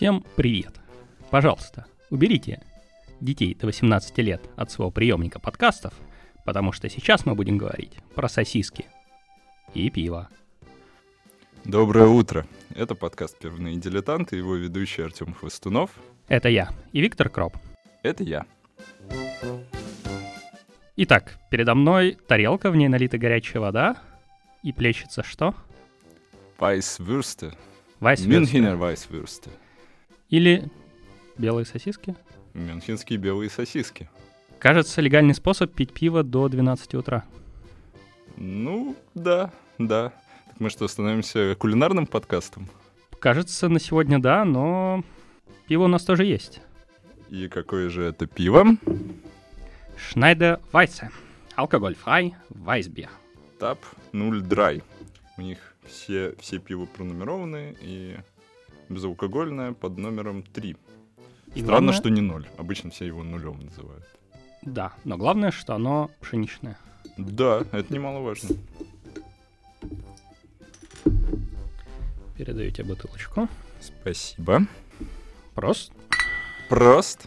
Всем привет! Пожалуйста, уберите детей до 18 лет от своего приемника подкастов, потому что сейчас мы будем говорить про сосиски и пиво. Доброе утро. Это подкаст «Пивные дилетанты», его ведущий Артем Хвостунов. Это я и Виктор Кроп. Это я. Итак, передо мной тарелка, в ней налита горячая вода, и плещется что? Вайсвюрсте. Вайсвюрсте. Мюнхенер Вайсвюрсте. Или белые сосиски. Мюнхенские белые сосиски. Кажется, легальный способ пить пиво до 12 утра. Ну, да, да. Так мы что, становимся кулинарным подкастом? Кажется, на сегодня да, но пиво у нас тоже есть. И какое же это пиво? Шнайдер Вайсе. Алкоголь-фрай, Вайсбир. Тап 0 драй. У них все, все пиво пронумерованы и безалкогольное под номером 3. И Странно, главное- что не 0. Обычно все его нулем называют. Да, но главное, что оно пшеничное. Да, это немаловажно. Передаю тебе бутылочку. Спасибо. Просто. Прост.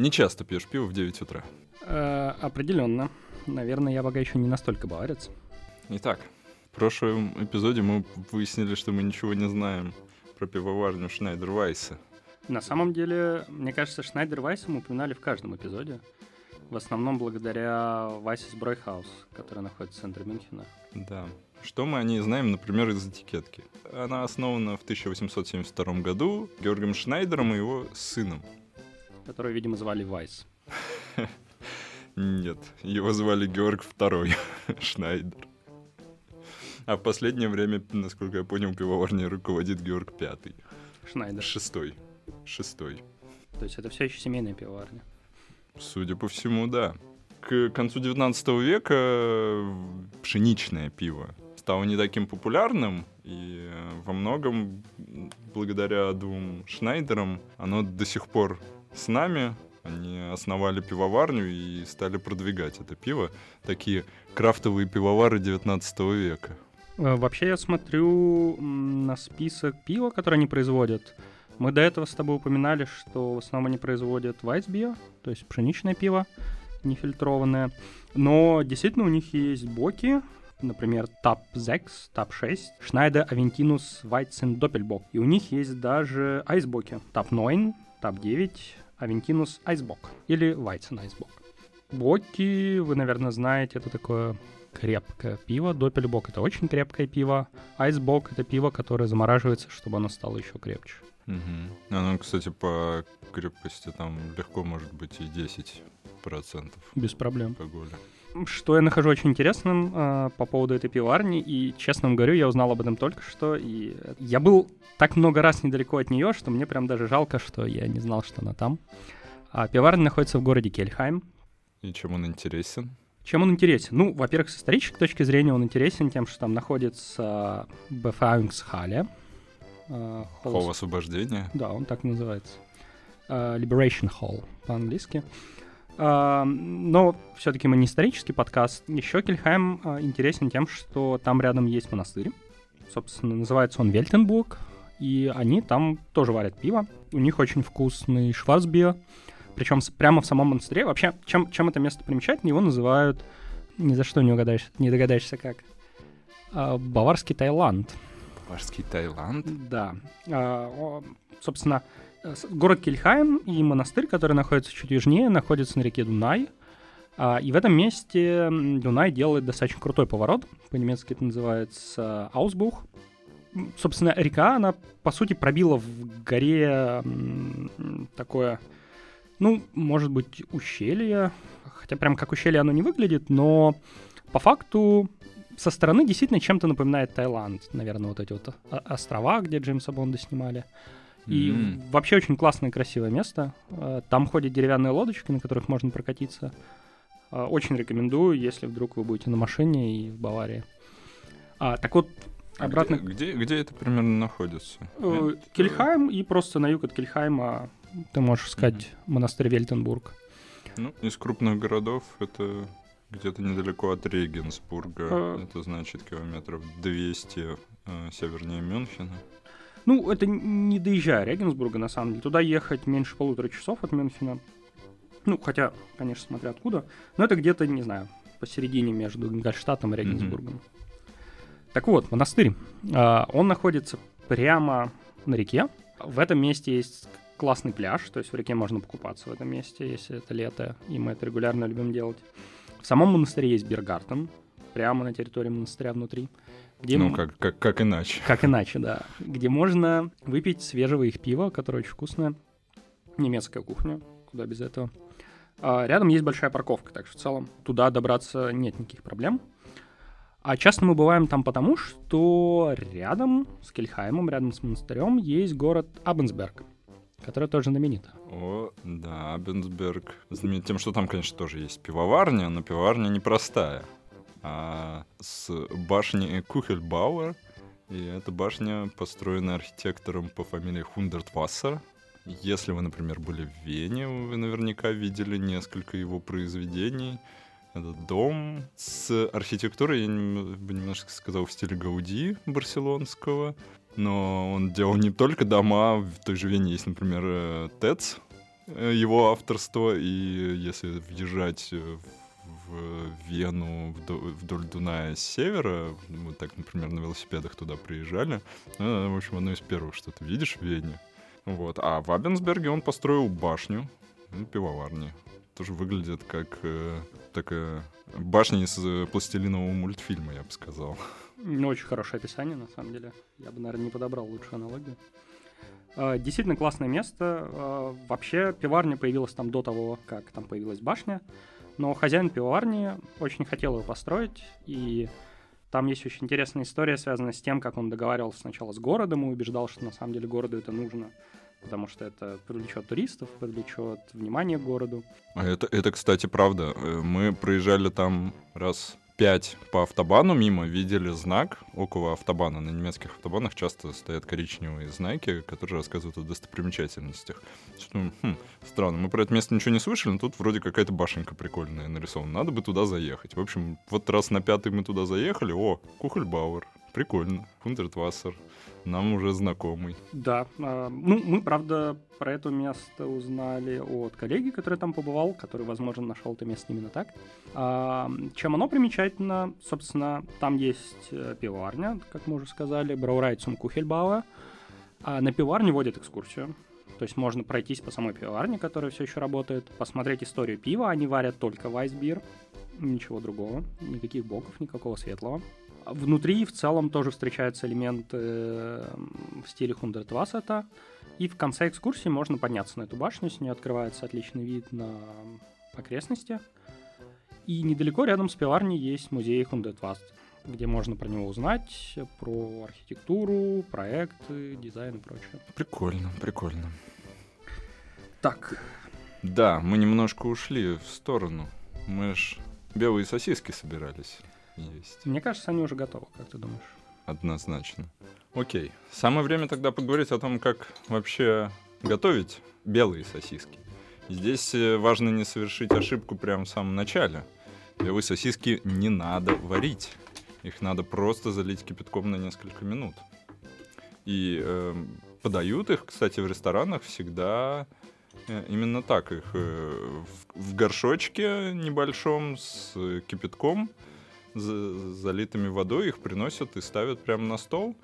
Не часто пьешь пиво в 9 утра. Э, определенно. Наверное, я пока еще не настолько баварец. Итак, в прошлом эпизоде мы выяснили, что мы ничего не знаем про пивоварню Шнайдер Вайса. На самом деле, мне кажется, Шнайдер Вайса мы упоминали в каждом эпизоде. В основном благодаря Вайсис Бройхаус, который находится в центре Мюнхена. Да. Что мы о ней знаем, например, из этикетки? Она основана в 1872 году Георгием Шнайдером и его сыном. Который, видимо, звали Вайс. Нет, его звали Георг II Шнайдер. А в последнее время, насколько я понял, пивоварней руководит Георг V. Шнайдер. Шестой. Шестой. То есть это все еще семейная пивоварня. Судя по всему, да. К концу 19 века э, пшеничное пиво стало не таким популярным, и э, во многом благодаря двум Шнайдерам оно до сих пор с нами. Они основали пивоварню и стали продвигать это пиво. Такие крафтовые пивовары 19 века. Э, Вообще я смотрю на список пива, которое они производят. Мы до этого с тобой упоминали, что в основном они производят Weissbier, то есть пшеничное пиво, нефильтрованное. Но действительно у них есть боки, например, TAP 6, TAP 6, Schneider Aventinus Weizen Doppelbock. И у них есть даже айсбоки. TAP 9, TAP 9, Aventinus Eisbock или Weizen Eisbock. Боки, вы, наверное, знаете, это такое крепкое пиво. Доппельбок — это очень крепкое пиво. Айсбок — это пиво, которое замораживается, чтобы оно стало еще крепче. Мгм. Оно, кстати, по крепости там легко может быть и 10% Без проблем. алкоголя. Что я нахожу очень интересным э, по поводу этой пиварни, и, честно вам говорю, я узнал об этом только что, и я был так много раз недалеко от нее, что мне прям даже жалко, что я не знал, что она там. А пиварня находится в городе Кельхайм. И чем он интересен? Чем он интересен? Ну, во-первых, с исторической точки зрения он интересен тем, что там находится Befreiungshalle. э, Холл Холл освобождения? Да, он так называется. Э, Liberation Hall по-английски. Но все-таки мы не исторический подкаст. Еще Кельхайм э, интересен тем, что там рядом есть монастырь. Собственно, называется он Вельтенбург. И они там тоже варят пиво. У них очень вкусный шварцбиер. Причем прямо в самом монастыре. Вообще, чем, чем это место примечательно, его называют... Ни за что не, угадаешь, не догадаешься как. э, Баварский Таиланд. Баварский Таиланд? Да. А, Собственно, город Кельхайм и монастырь, который находится чуть южнее, находится на реке Дунай. А, И в этом месте Дунай делает достаточно крутой поворот. По-немецки это называется Аусбух. Собственно, река, она, по сути, пробила в горе такое, ну, может быть, ущелье. Хотя прям как ущелье оно не выглядит, но по факту со стороны действительно чем-то напоминает Таиланд. Наверное, вот эти вот острова, где Джеймса Бонда снимали. И М. вообще очень классное, красивое место. Э, Там ходят деревянные лодочки, на которых можно прокатиться. Э, Очень рекомендую, если вдруг вы будете на машине и в Баварии. А, так вот, А обратно... Где, где, где это примерно находится? Э, Кельхайм и просто на юг от Кельхайма ты можешь сказать монастырь Вельтенбург. Ну, из крупных городов это где-то недалеко от Регенсбурга. А. Это значит километров 200 э, севернее Мюнхена. Ну, это не доезжая Регенсбурга, на самом деле. Туда ехать меньше полутора часов от Мюнхена. Ну, хотя, конечно, смотря откуда. Но это где-то, не знаю, посередине между Гольштатом и Регенсбургом. Так вот, монастырь. А, Он находится прямо на реке. В этом месте есть классный пляж, то есть в реке можно покупаться в этом месте, если это лето, и мы это регулярно любим делать. В самом монастыре есть Бергартен, прямо на территории монастыря внутри. Где Ну, как, как, как иначе. как иначе, да. Где можно выпить свежего их пива, которое очень вкусное. Немецкая кухня, куда без этого. А рядом есть большая парковка, так что в целом туда добраться нет никаких проблем. А часто мы бываем там потому, что рядом с Кельхаймом, рядом с монастырем есть город Абенсберг, который тоже знаменит. О, да, Абенсберг. Знаменит тем, что там, конечно, тоже есть пивоварня, но пивоварня непростая. А с башни Кухельбауэр. И эта башня построена архитектором по фамилии Хундертвассер. Если вы, например, были в Вене, вы наверняка видели несколько его произведений. Это дом с архитектурой, я бы немножко сказал, в стиле Гауди барселонского. Но он делал не только дома, в той же Вене есть, например, э, ТЭЦ, э, его авторство, и если въезжать в Вену вдо- вдоль Дуная с севера, мы так, например, на велосипедах туда приезжали, ну, в общем, одно из первых, что ты видишь в Вене. Вот. А в Абенсберге он построил башню, ну, пивоварни. Тоже выглядит как э, такая башня из э, пластилинового мультфильма, я бы сказал. Ну, очень хорошее описание, на самом деле. Я бы, наверное, не подобрал лучшую аналогию. А, Действительно классное место. А, Вообще, пиварня появилась там до того, как там появилась башня. Но хозяин пивоварни очень хотел ее построить, и там есть очень интересная история, связанная с тем, как он договаривался сначала с городом и убеждал, что на самом деле городу это нужно, потому что это привлечет туристов, привлечет внимание к городу. А это, это, кстати, правда. Э, Мы проезжали там раз пять по автобану мимо, видели знак около автобана. На немецких автобанах часто стоят коричневые знаки, которые рассказывают о достопримечательностях. Что, думаю, хм, странно, мы про это место ничего не слышали, но тут вроде какая-то башенка прикольная нарисована. Надо бы туда заехать. В общем, вот раз на пятый мы туда заехали, о, Кухельбауэр, прикольно, Фундертвассер, нам уже знакомый. Да, а, ну, мы, правда, про это место узнали от коллеги, который там побывал, который, возможно, нашел это место именно так. А, чем оно примечательно? Собственно, там есть э, пивоварня, как мы уже сказали, Браурайцум Кухельбауэ. А на пивоварне водят экскурсию. То есть можно пройтись по самой пивоварне, которая все еще работает, посмотреть историю пива. Они варят только вайсбир, ничего другого, никаких боков, никакого светлого. Внутри в целом тоже встречаются элементы э, в стиле Хундертвассета. И в конце экскурсии можно подняться на эту башню, с нее открывается отличный вид на окрестности. И недалеко рядом с пиварней есть музей Хундертваст, где можно про него узнать, про архитектуру, проекты, дизайн и прочее. Прикольно, прикольно. Так, Да, мы немножко ушли в сторону. Мы ж белые сосиски собирались есть. мне кажется, они уже готовы, как ты думаешь? Однозначно. Окей. Самое время тогда поговорить о том, как вообще готовить белые сосиски. Здесь э, важно не совершить ошибку прямо в самом начале. Белые сосиски не надо варить. Их надо просто залить кипятком на несколько минут. И эм, подают их, кстати, в ресторанах всегда э, именно так. Их э, в, в горшочке небольшом с э, кипятком, залитыми водой, их приносят и ставят прямо на стол.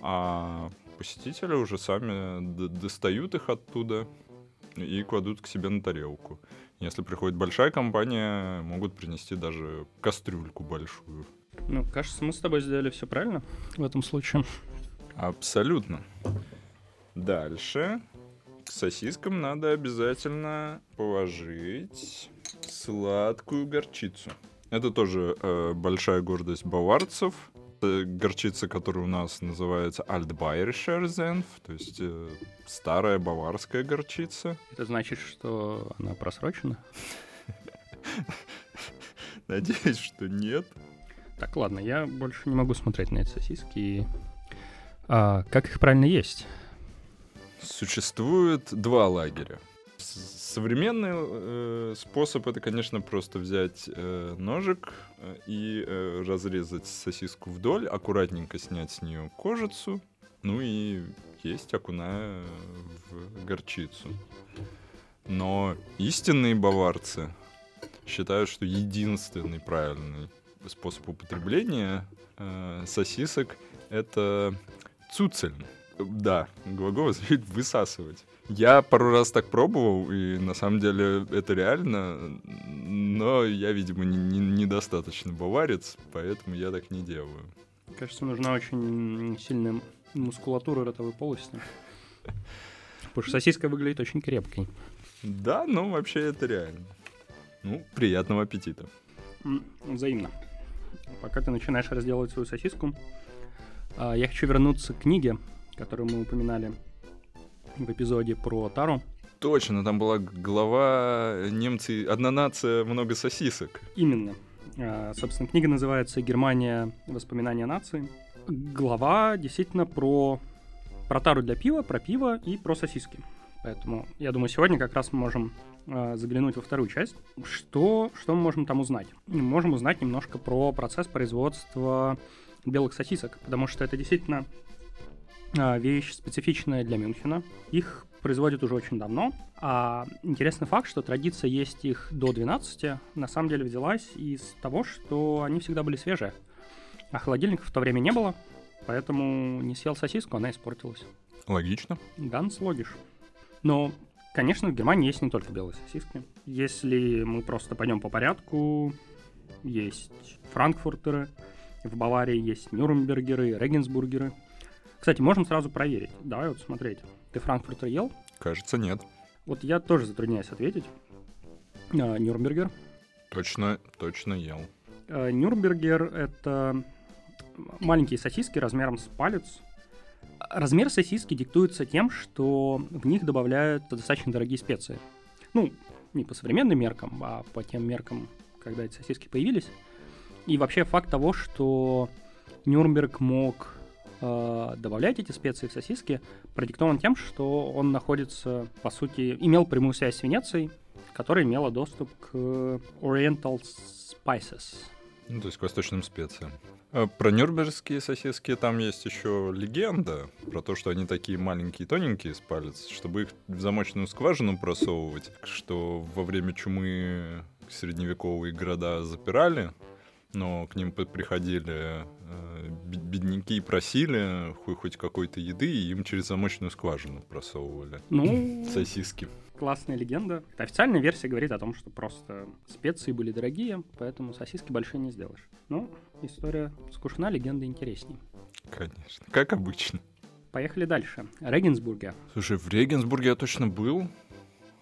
А посетители уже сами достают их оттуда и кладут к себе на тарелку. Если приходит большая компания, могут принести даже кастрюльку большую. Ну, кажется, мы с тобой сделали все правильно в этом случае. Абсолютно. Дальше к сосискам надо обязательно положить сладкую горчицу. Это тоже э, большая гордость баварцев. Это горчица, которая у нас называется Senf, то есть э, старая баварская горчица. Это значит, что она просрочена? Надеюсь, что нет. Так, ладно, я больше не могу смотреть на эти сосиски. А, как их правильно есть? Существует два лагеря. Современный э, способ это, конечно, просто взять э, ножик э, и э, разрезать сосиску вдоль, аккуратненько снять с нее кожицу, ну и есть, окуная в горчицу. Но истинные баварцы считают, что единственный правильный способ употребления э, сосисок это цуцель. Да, глагол означает высасывать. Я пару раз так пробовал, и на самом деле это реально, но я, видимо, не, не, недостаточно баварец, поэтому я так не делаю. Кажется, нужна очень сильная мускулатура ротовой полости. Потому что сосиска выглядит очень крепкой. Да, ну вообще это реально. Ну, приятного аппетита. Взаимно. Пока ты начинаешь разделывать свою сосиску, а, я хочу вернуться к книге, которую мы упоминали в эпизоде про Тару. Точно, там была глава «Немцы, одна нация, много сосисок». Именно. А, собственно, книга называется «Германия. Воспоминания нации». Глава действительно про, про тару для пива, про пиво и про сосиски. Поэтому, я думаю, сегодня как раз мы можем э, заглянуть во вторую часть. Что, что мы можем там узнать? Мы можем узнать немножко про процесс производства белых сосисок, потому что это действительно вещь специфичная для Мюнхена. Их производят уже очень давно. А интересный факт, что традиция есть их до 12, на самом деле взялась из того, что они всегда были свежие. А холодильников в то время не было, поэтому не съел сосиску, она испортилась. Логично. Ганс логиш. Но, конечно, в Германии есть не только белые сосиски. Если мы просто пойдем по порядку, есть франкфуртеры, в Баварии есть нюрнбергеры, регенсбургеры. Кстати, можем сразу проверить. Давай вот смотреть. Ты франкфуртер ел? Кажется, нет. Вот я тоже затрудняюсь ответить. А, Нюрнбергер. Точно, точно ел. А, Нюрнбергер — это маленькие сосиски размером с палец, Размер сосиски диктуется тем, что в них добавляют достаточно дорогие специи. Ну, не по современным меркам, а по тем меркам, когда эти сосиски появились. И вообще факт того, что Нюрнберг мог э, добавлять эти специи в сосиски, продиктован тем, что он находится, по сути, имел прямую связь с Венецией, которая имела доступ к Oriental Spices. Ну, то есть к восточным специям. А про нюрнбергские сосиски там есть еще легенда про то, что они такие маленькие, тоненькие с палец, чтобы их в замочную скважину просовывать, что во время чумы средневековые города запирали, но к ним приходили э, бедняки и просили хоть какой-то еды, и им через замочную скважину просовывали ну, сосиски классная легенда. Официальная версия говорит о том, что просто специи были дорогие, поэтому сосиски большие не сделаешь. Ну, история скучна, легенда интересней. Конечно, как обычно. Поехали дальше. Регенсбурге. Слушай, в Регенсбурге я точно был,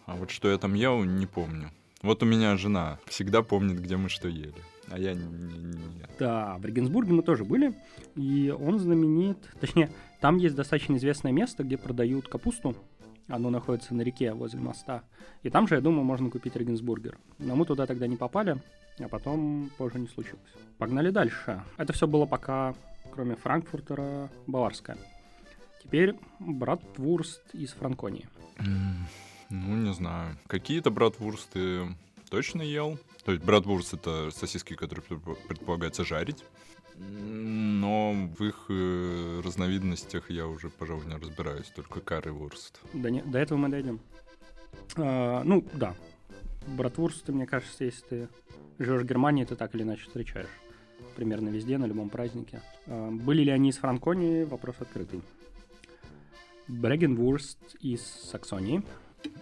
а вот что я там ел, не помню. Вот у меня жена всегда помнит, где мы что ели, а я не, не, Да, в Регенсбурге мы тоже были, и он знаменит, точнее, там есть достаточно известное место, где продают капусту, оно находится на реке возле моста. И там же, я думаю, можно купить Регенсбургер. Но мы туда тогда не попали, а потом позже не случилось. Погнали дальше. Это все было пока, кроме Франкфуртера, баварское. Теперь братвурст из Франконии. Ну, не знаю. Какие-то братвурсты точно ел. То есть братвурст — это сосиски, которые предполагается жарить. Но в их э, разновидностях я уже, пожалуй, не разбираюсь, только карри-вурст. Да не, до этого мы дойдем. А, ну, да. Братвурсты, мне кажется, если ты живешь в Германии, ты так или иначе встречаешь. Примерно везде, на любом празднике. А, были ли они из Франконии? Вопрос открытый. Брегенвурст из Саксонии.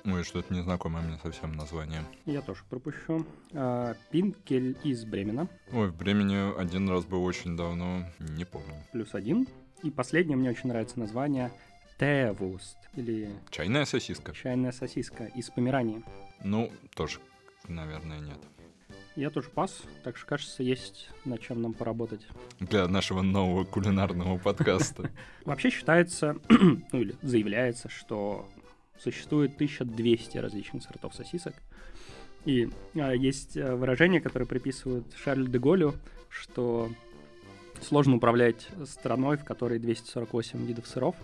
Ой, что-то незнакомое мне совсем название. Я тоже пропущу. А, Пинкель из Бремена. Ой, в Бремени один раз был очень давно, не помню. Плюс один. И последнее мне очень нравится название Тевуст, или... Чайная сосиска. Чайная сосиска из Померании. Ну, тоже, наверное, нет. Я тоже пас, так что, кажется, есть над чем нам поработать. Для нашего нового кулинарного подкаста. Вообще считается, ну или заявляется, что существует 1200 различных сортов сосисок. И а, есть а, выражение, которое приписывают Шарль де Голлю, что сложно управлять страной, в которой 248 видов сыров.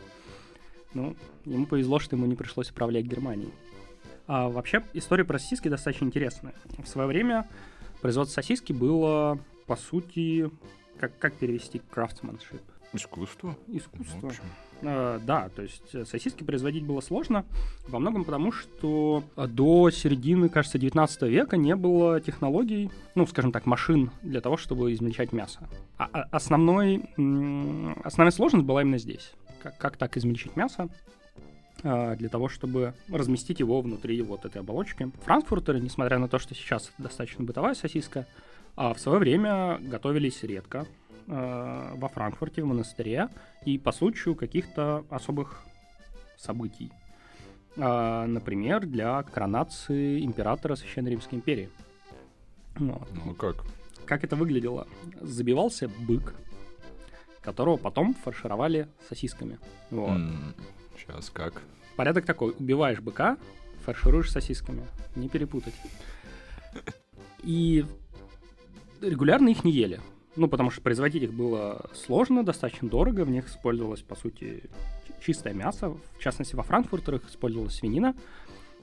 Ну, ему повезло, что ему не пришлось управлять Германией. А вообще история про сосиски достаточно интересная. В свое время производство сосиски было, по сути, как, как перевести craftsmanship? Искусство. Искусство. Э, да, то есть э, сосиски производить было сложно, во многом потому, что э, до середины, кажется, 19 века не было технологий, ну, скажем так, машин для того, чтобы измельчать мясо. А, а основной, основная сложность была именно здесь. Как, как так измельчить мясо? э, для того, чтобы разместить его внутри вот этой оболочки. Франкфуртеры, несмотря на то, что сейчас достаточно бытовая сосиска, а в свое время готовились редко э, во Франкфурте, в монастыре, и по случаю каких-то особых событий. А, Например, для коронации императора Священной Римской империи. Вот. Ну как? Как это выглядело? Забивался бык, которого потом фаршировали сосисками. Вот. Сейчас как? Порядок такой. Убиваешь быка, фаршируешь сосисками. Не перепутать. И регулярно их не ели. Ну, потому что производить их было сложно, достаточно дорого. В них использовалось, по сути, чистое мясо. В частности, во Франкфуртерах использовалась свинина,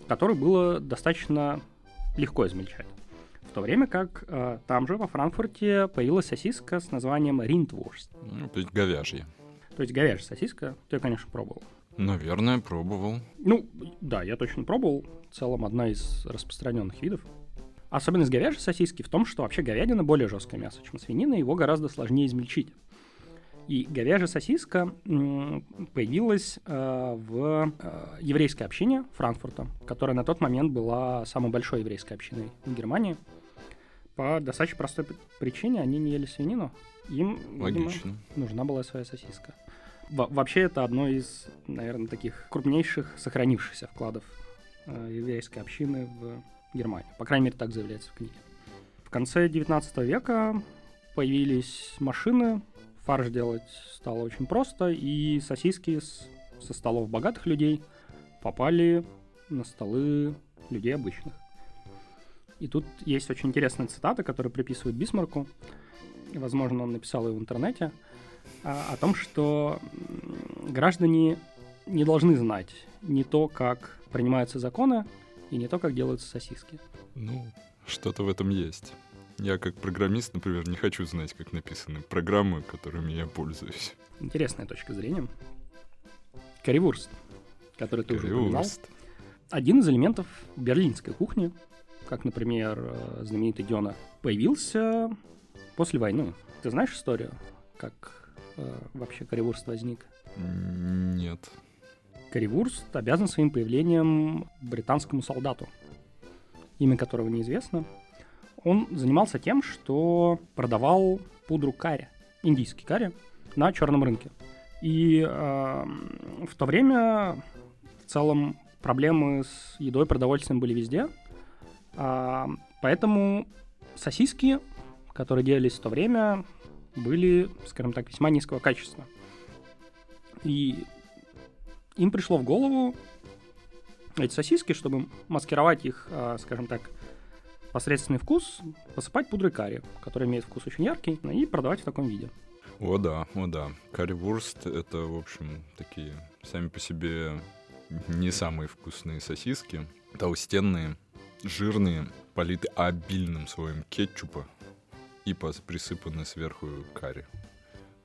которую было достаточно легко измельчать. В то время как э, там же, во Франкфурте, появилась сосиска с названием Риндвурст. Ну, то есть говяжье. То есть говяжья сосиска. Ты, конечно, пробовал. Наверное, пробовал. Ну, да, я точно пробовал. В целом, одна из распространенных видов. Особенность говяжьей сосиски в том, что вообще говядина более жесткое мясо, чем свинина, его гораздо сложнее измельчить. И говяжья сосиска появилась э, в э, еврейской общине Франкфурта, которая на тот момент была самой большой еврейской общиной в Германии. По достаточно простой причине они не ели свинину. Им, видимо, нужна была своя сосиска. Во- вообще это одно из, наверное, таких крупнейших сохранившихся вкладов э, еврейской общины в Германию. По крайней мере, так заявляется в книге. В конце 19 века появились машины, фарш делать стало очень просто, и сосиски с- со столов богатых людей попали на столы людей обычных. И тут есть очень интересная цитата, которую приписывают Бисмарку. Возможно, он написал ее в интернете. а, о том, что граждане не должны знать не то, как принимаются законы, и не то, как делаются сосиски. Ну, что-то в этом есть. Я как программист, например, не хочу знать, как написаны программы, которыми я пользуюсь. Интересная точка зрения. Каривурст, который ты уже упоминал. Один из элементов берлинской кухни, как, например, э, знаменитый Дёна, появился после войны. Ты знаешь историю, как э, вообще каривурст возник? Нет. Каривурст обязан своим появлением британскому солдату, имя которого неизвестно. Он занимался тем, что продавал пудру карри, индийский карри, на черном рынке. И э, в то время в целом проблемы с едой, продовольствием были везде. А, поэтому сосиски, которые делались в то время, были, скажем так, весьма низкого качества. И им пришло в голову эти сосиски, чтобы маскировать их, а, скажем так, посредственный вкус, посыпать пудрой карри, которая имеет вкус очень яркий, ну, и продавать в таком виде. О да, о да. Карри-вурст — это, в общем, такие сами по себе не самые вкусные сосиски. Толстенные, жирные, политы обильным слоем кетчупа и присыпаны сверху карри.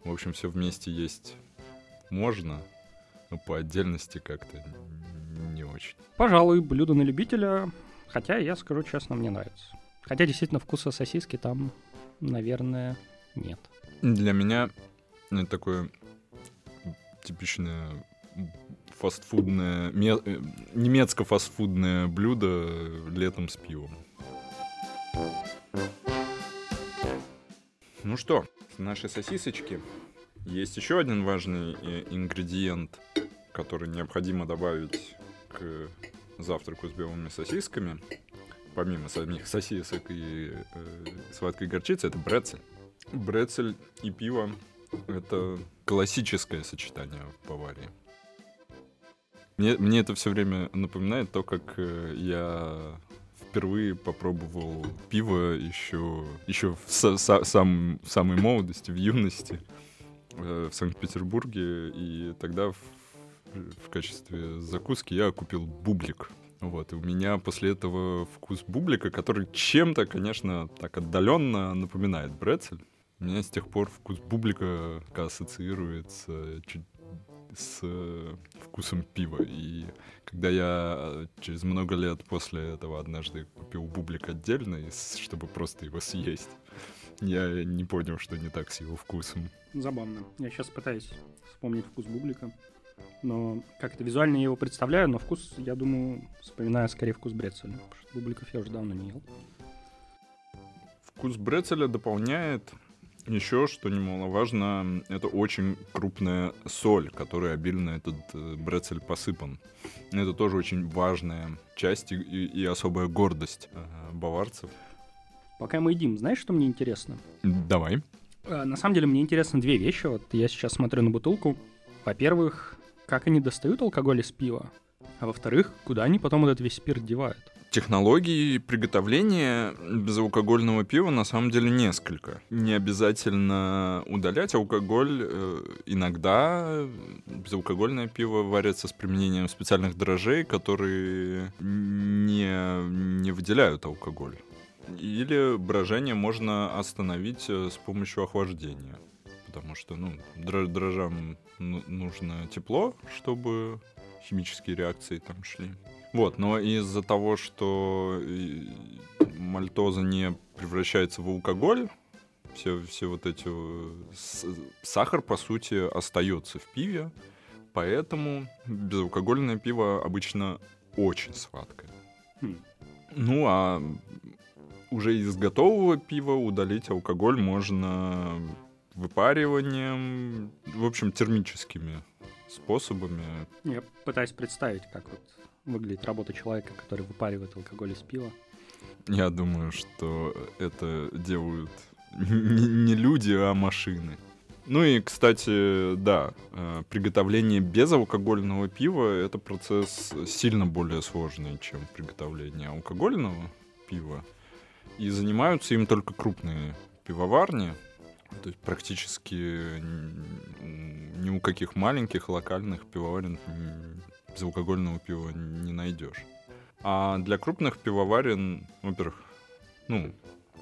В общем, все вместе есть можно, но по отдельности как-то не очень. Пожалуй, блюдо на любителя, хотя, я скажу честно, мне нравится. Хотя, действительно, вкуса сосиски там, наверное, нет. Для меня это такое типичное фастфудное, э, немецко-фастфудное блюдо летом с пивом. Ну что, в нашей сосисочке есть еще один важный э, ингредиент, который необходимо добавить к завтраку с белыми сосисками. Помимо самих сосисок и э, сладкой горчицы, это брецель. Брецель и пиво — это классическое сочетание в Баварии. Мне, мне это все время напоминает то, как э, я впервые попробовал пиво еще, еще в са- са- сам, в самой молодости, в юности э, в Санкт-Петербурге. И тогда в, в качестве закуски я купил бублик. Вот, и у меня после этого вкус бублика, который чем-то, конечно, так отдаленно напоминает брецель. У меня с тех пор вкус бублика ассоциируется чуть с э, вкусом пива. И когда я через много лет после этого однажды купил бублик отдельно, чтобы просто его съесть, я не понял, что не так с его вкусом. Забавно. Я сейчас пытаюсь вспомнить вкус бублика. Но как-то визуально я его представляю, но вкус, я думаю, вспоминаю скорее вкус брецеля. Потому что бубликов я уже давно не ел. Вкус брецеля дополняет еще, что немаловажно, это очень крупная соль, которой обильно этот э, брецель посыпан. Это тоже очень важная часть и, и особая гордость э, баварцев. Пока мы едим, знаешь, что мне интересно? Давай. Э, на самом деле мне интересны две вещи. Вот я сейчас смотрю на бутылку. Во-первых, как они достают алкоголь из пива, а во-вторых, куда они потом этот весь спирт девают. Технологий приготовления безалкогольного пива на самом деле несколько. Не обязательно удалять алкоголь. Э, иногда безалкогольное пиво варится с применением специальных дрожжей, которые не, не выделяют алкоголь. Или брожение можно остановить э, с помощью охлаждения. Потому что ну, дрожжам нужно тепло, чтобы химические реакции там шли. Вот, но из-за того, что мальтоза не превращается в алкоголь, все, все вот эти... Сахар, по сути, остается в пиве, поэтому безалкогольное пиво обычно очень сладкое. Хм. Ну, а уже из готового пива удалить алкоголь можно выпариванием, в общем, термическими способами. Я пытаюсь представить, как вот выглядит работа человека, который выпаривает алкоголь из пива. Я думаю, что это делают не люди, а машины. Ну и, кстати, да, э, приготовление безалкогольного пива — это процесс сильно более сложный, чем приготовление алкогольного пива. И занимаются им только крупные пивоварни, то есть практически ни у каких маленьких локальных пивоварен безалкогольного пива не найдешь. А для крупных пивоварен, во-первых, ну,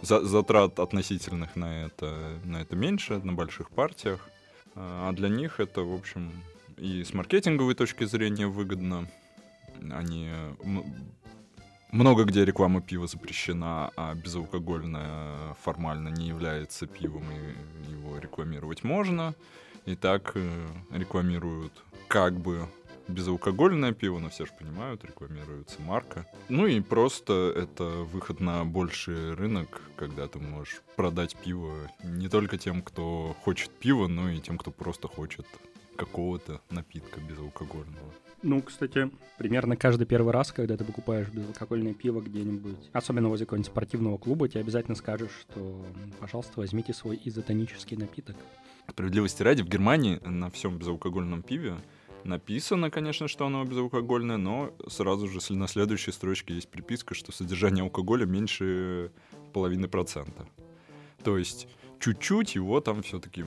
за затрат относительных на это, на это меньше, на больших партиях. А для них это, в общем, и с маркетинговой точки зрения выгодно. Они много где реклама пива запрещена, а безалкогольное формально не является пивом, и его рекламировать можно. И так э, рекламируют как бы безалкогольное пиво, но все же понимают, рекламируется марка. Ну и просто это выход на больший рынок, когда ты можешь продать пиво не только тем, кто хочет пива, но и тем, кто просто хочет какого-то напитка безалкогольного. Ну, кстати, примерно каждый первый раз, когда ты покупаешь безалкогольное пиво где-нибудь, особенно возле какого-нибудь спортивного клуба, тебе обязательно скажешь, что, пожалуйста, возьмите свой изотонический напиток. Справедливости ради, в Германии на всем безалкогольном пиве написано, конечно, что оно безалкогольное, но сразу же на следующей строчке есть приписка, что содержание алкоголя меньше половины процента. То есть чуть-чуть его там все-таки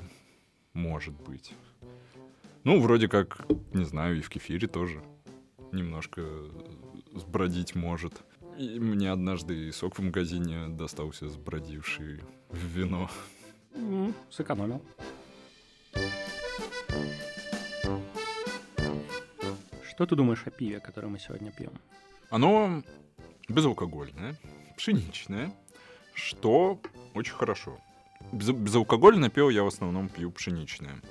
может быть. Ну, вроде как, не знаю, и в кефире тоже немножко сбродить может. И мне однажды сок в магазине достался сбродивший в вино. Mm, сэкономил. Что ты думаешь о пиве, которое мы сегодня пьем? Оно безалкогольное, пшеничное, что очень хорошо. Без, безалкогольное пиво я в основном пью пшеничное.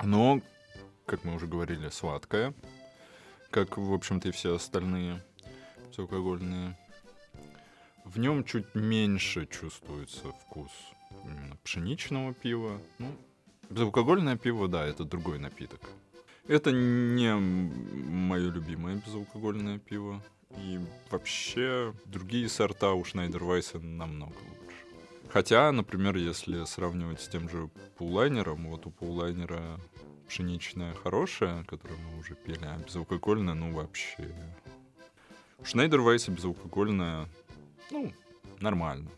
Оно, как мы уже говорили, сладкое, как, в общем-то, и все остальные безалкогольные. В нем чуть меньше чувствуется вкус именно пшеничного пива. Ну, безалкогольное пиво, да, это другой напиток. Это не мое любимое безалкогольное пиво. И вообще другие сорта у Шнайдервайса намного. Хотя, например, если сравнивать с тем же пулайнером, вот у пулайнера пшеничная хорошая, которую мы уже пили, а безалкогольная, ну вообще. У Шнайдервайса безалкогольная, ну, нормально.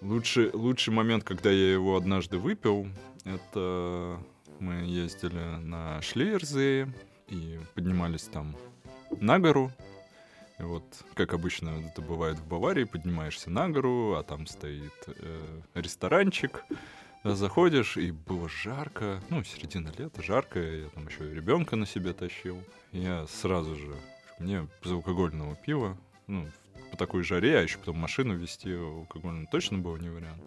Лучший, лучший момент, когда я его однажды выпил, это мы ездили на Шлейерзее и поднимались там на гору. Вот, как обычно это бывает в Баварии, поднимаешься на гору, а там стоит э, ресторанчик, заходишь, и было жарко, ну, середина лета, жарко, я там еще ребенка на себе тащил. Я сразу же, мне безалкогольного пива, ну, по такой жаре, а еще потом машину вести алкогольную точно было не вариант.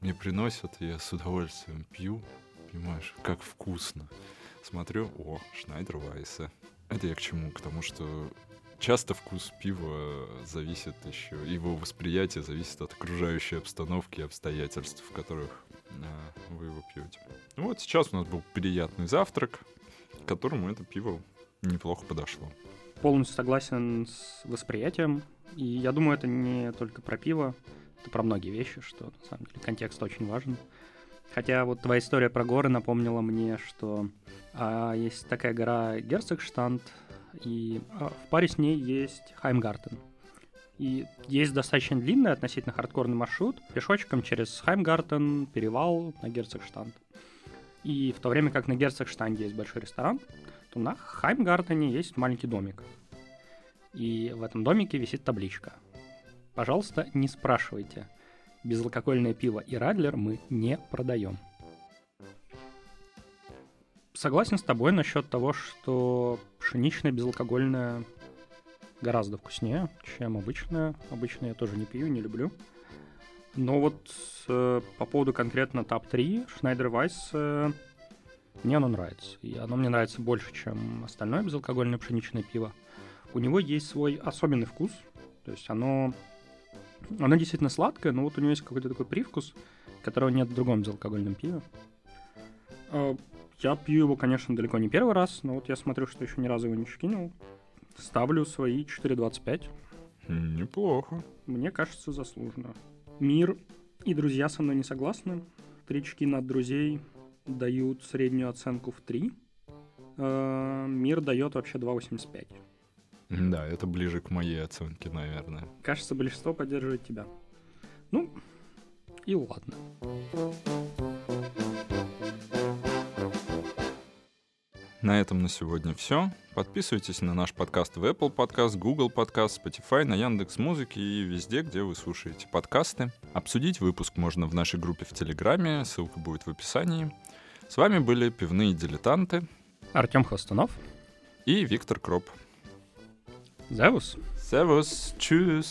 Мне приносят, я с удовольствием пью, понимаешь, как вкусно. Смотрю, о, Шнайдер Вайса. Это я к чему? К тому, что часто вкус пива зависит еще, его восприятие зависит от окружающей обстановки и обстоятельств, в которых а, вы его пьете. Ну вот сейчас у нас был приятный завтрак, к которому это пиво неплохо подошло. Полностью согласен с восприятием. И я думаю, это не только про пиво, это про многие вещи, что на самом деле контекст очень важен. Хотя вот твоя история про горы напомнила мне, что а, есть такая гора Герцогштанд, и а, в паре с ней есть Хаймгартен. И есть достаточно длинный относительно хардкорный маршрут пешочком через Хаймгартен, перевал на Герцогштанд. И в то время как на Герцогштанде есть большой ресторан, то на Хаймгартене есть маленький домик. И в этом домике висит табличка. Пожалуйста, не спрашивайте. Безалкогольное пиво и Радлер мы не продаем. Согласен с тобой насчет того, что пшеничное безалкогольное гораздо вкуснее, чем обычное. Обычное я тоже не пью, не люблю. Но вот э, по поводу конкретно топ-3 Schneider Weiss э, мне оно нравится. И оно мне нравится больше, чем остальное безалкогольное пшеничное пиво. У него есть свой особенный вкус. То есть оно, оно действительно сладкое, но вот у него есть какой-то такой привкус, которого нет в другом безалкогольном пиве. Я пью его, конечно, далеко не первый раз, но вот я смотрю, что еще ни разу его не шкинул. Ставлю свои 4.25. Неплохо. Мне кажется, заслуженно. Мир и друзья со мной не согласны. Три очки над друзей дают среднюю оценку в 3. Э, мир дает вообще 2.85. Да, это ближе к моей оценке, наверное. Кажется, большинство поддерживает тебя. Ну, и ладно. На этом на сегодня все. Подписывайтесь на наш подкаст в Apple Podcast, Google Podcast, Spotify, на Яндекс Музыке и везде, где вы слушаете подкасты. Обсудить выпуск можно в нашей группе в Телеграме, ссылка будет в описании. С вами были пивные дилетанты Артем Хвостунов и Виктор Кроп. Зевус. Servus, tschüss.